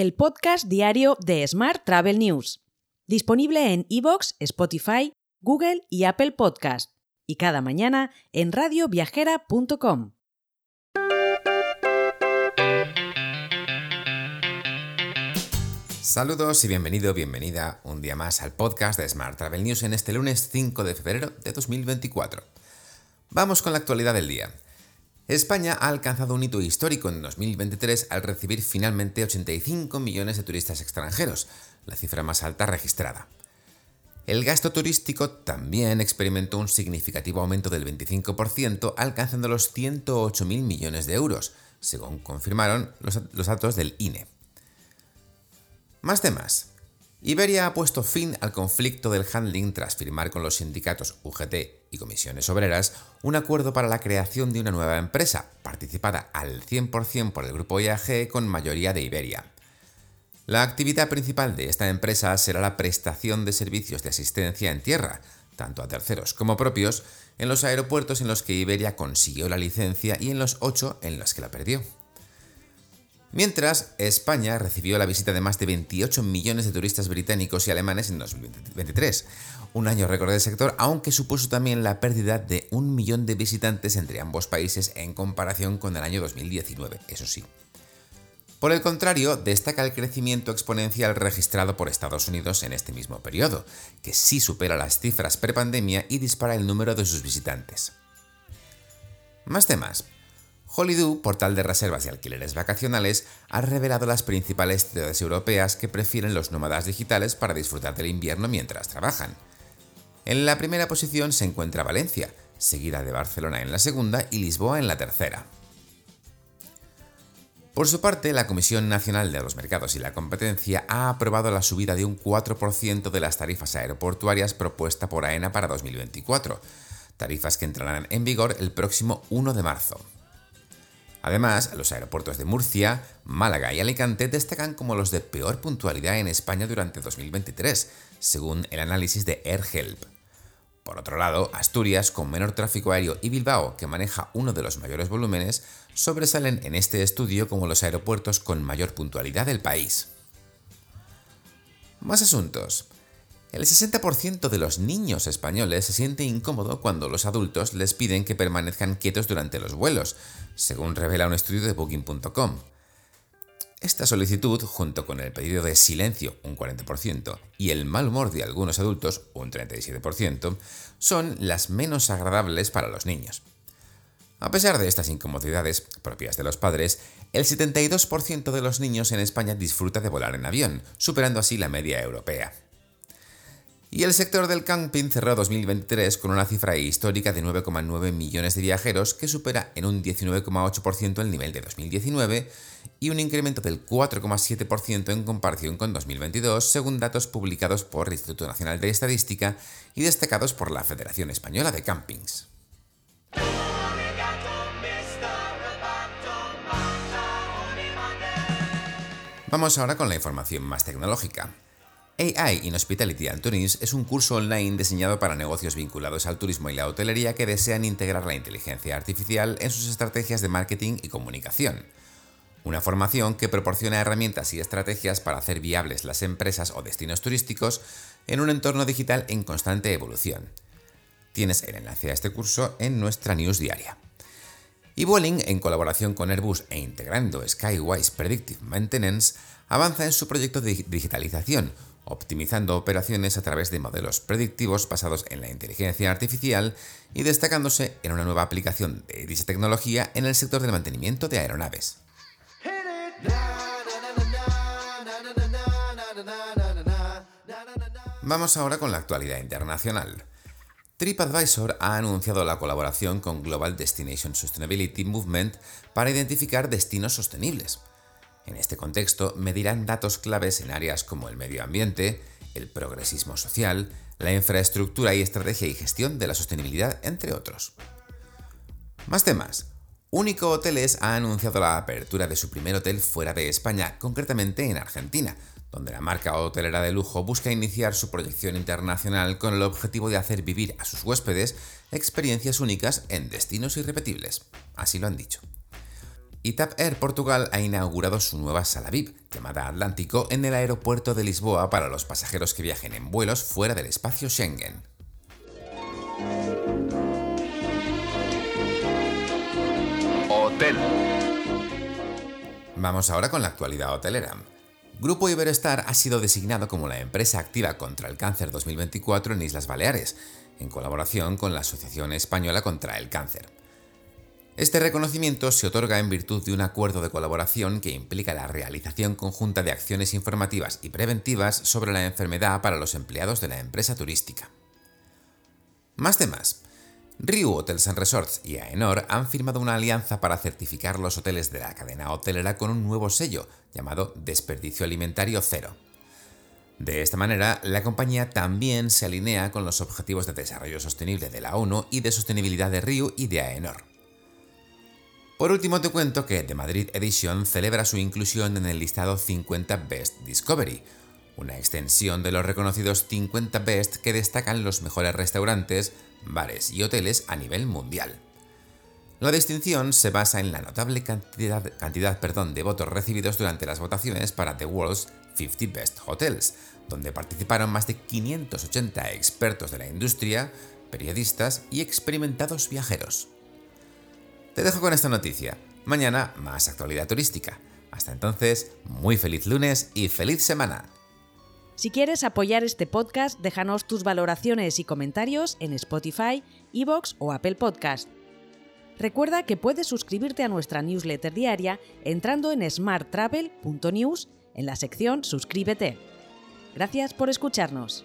el podcast diario de Smart Travel News, disponible en iVoox, Spotify, Google y Apple Podcast, y cada mañana en radioviajera.com. Saludos y bienvenido, bienvenida un día más al podcast de Smart Travel News en este lunes 5 de febrero de 2024. Vamos con la actualidad del día. España ha alcanzado un hito histórico en 2023 al recibir finalmente 85 millones de turistas extranjeros, la cifra más alta registrada. El gasto turístico también experimentó un significativo aumento del 25%, alcanzando los 108.000 millones de euros, según confirmaron los, los datos del INE. Más temas. Iberia ha puesto fin al conflicto del handling tras firmar con los sindicatos UGT y comisiones obreras un acuerdo para la creación de una nueva empresa, participada al 100% por el grupo IAG con mayoría de Iberia. La actividad principal de esta empresa será la prestación de servicios de asistencia en tierra, tanto a terceros como propios, en los aeropuertos en los que Iberia consiguió la licencia y en los ocho en los que la perdió. Mientras, España recibió la visita de más de 28 millones de turistas británicos y alemanes en 2023, un año récord del sector, aunque supuso también la pérdida de un millón de visitantes entre ambos países en comparación con el año 2019, eso sí. Por el contrario, destaca el crecimiento exponencial registrado por Estados Unidos en este mismo periodo, que sí supera las cifras prepandemia y dispara el número de sus visitantes. Más temas. Holidoo, portal de reservas y alquileres vacacionales, ha revelado las principales ciudades europeas que prefieren los nómadas digitales para disfrutar del invierno mientras trabajan. En la primera posición se encuentra Valencia, seguida de Barcelona en la segunda y Lisboa en la tercera. Por su parte, la Comisión Nacional de los Mercados y la Competencia ha aprobado la subida de un 4% de las tarifas aeroportuarias propuesta por AENA para 2024, tarifas que entrarán en vigor el próximo 1 de marzo. Además, los aeropuertos de Murcia, Málaga y Alicante destacan como los de peor puntualidad en España durante 2023, según el análisis de AirHelp. Por otro lado, Asturias, con menor tráfico aéreo, y Bilbao, que maneja uno de los mayores volúmenes, sobresalen en este estudio como los aeropuertos con mayor puntualidad del país. Más asuntos. El 60% de los niños españoles se siente incómodo cuando los adultos les piden que permanezcan quietos durante los vuelos, según revela un estudio de Booking.com. Esta solicitud, junto con el pedido de silencio, un 40%, y el mal humor de algunos adultos, un 37%, son las menos agradables para los niños. A pesar de estas incomodidades propias de los padres, el 72% de los niños en España disfruta de volar en avión, superando así la media europea. Y el sector del camping cerró 2023 con una cifra histórica de 9,9 millones de viajeros que supera en un 19,8% el nivel de 2019 y un incremento del 4,7% en comparación con 2022 según datos publicados por el Instituto Nacional de Estadística y destacados por la Federación Española de Campings. Vamos ahora con la información más tecnológica. AI in Hospitality and Tourism es un curso online diseñado para negocios vinculados al turismo y la hotelería que desean integrar la inteligencia artificial en sus estrategias de marketing y comunicación. Una formación que proporciona herramientas y estrategias para hacer viables las empresas o destinos turísticos en un entorno digital en constante evolución. Tienes el enlace a este curso en nuestra news diaria. Y en colaboración con Airbus e integrando Skywise Predictive Maintenance, avanza en su proyecto de digitalización, optimizando operaciones a través de modelos predictivos basados en la inteligencia artificial y destacándose en una nueva aplicación de dicha tecnología en el sector del mantenimiento de aeronaves. Vamos ahora con la actualidad internacional. TripAdvisor ha anunciado la colaboración con Global Destination Sustainability Movement para identificar destinos sostenibles. En este contexto, medirán datos claves en áreas como el medio ambiente, el progresismo social, la infraestructura y estrategia y gestión de la sostenibilidad, entre otros. Más temas. Único Hoteles ha anunciado la apertura de su primer hotel fuera de España, concretamente en Argentina, donde la marca hotelera de lujo busca iniciar su proyección internacional con el objetivo de hacer vivir a sus huéspedes experiencias únicas en destinos irrepetibles. Así lo han dicho. Y TAP Air Portugal ha inaugurado su nueva sala VIP, llamada Atlántico, en el aeropuerto de Lisboa para los pasajeros que viajen en vuelos fuera del espacio Schengen. Hotel. Vamos ahora con la actualidad hotelera. Grupo Iberostar ha sido designado como la empresa activa contra el cáncer 2024 en Islas Baleares, en colaboración con la Asociación Española contra el Cáncer. Este reconocimiento se otorga en virtud de un acuerdo de colaboración que implica la realización conjunta de acciones informativas y preventivas sobre la enfermedad para los empleados de la empresa turística. Más temas. Riu Hotels and Resorts y Aenor han firmado una alianza para certificar los hoteles de la cadena hotelera con un nuevo sello llamado Desperdicio Alimentario Cero. De esta manera, la compañía también se alinea con los Objetivos de Desarrollo Sostenible de la ONU y de Sostenibilidad de Riu y de Aenor. Por último te cuento que The Madrid Edition celebra su inclusión en el listado 50 Best Discovery, una extensión de los reconocidos 50 Best que destacan los mejores restaurantes, bares y hoteles a nivel mundial. La distinción se basa en la notable cantidad, cantidad perdón, de votos recibidos durante las votaciones para The World's 50 Best Hotels, donde participaron más de 580 expertos de la industria, periodistas y experimentados viajeros. Te dejo con esta noticia. Mañana más actualidad turística. Hasta entonces, muy feliz lunes y feliz semana. Si quieres apoyar este podcast, déjanos tus valoraciones y comentarios en Spotify, Evox o Apple Podcast. Recuerda que puedes suscribirte a nuestra newsletter diaria entrando en smarttravel.news en la sección Suscríbete. Gracias por escucharnos.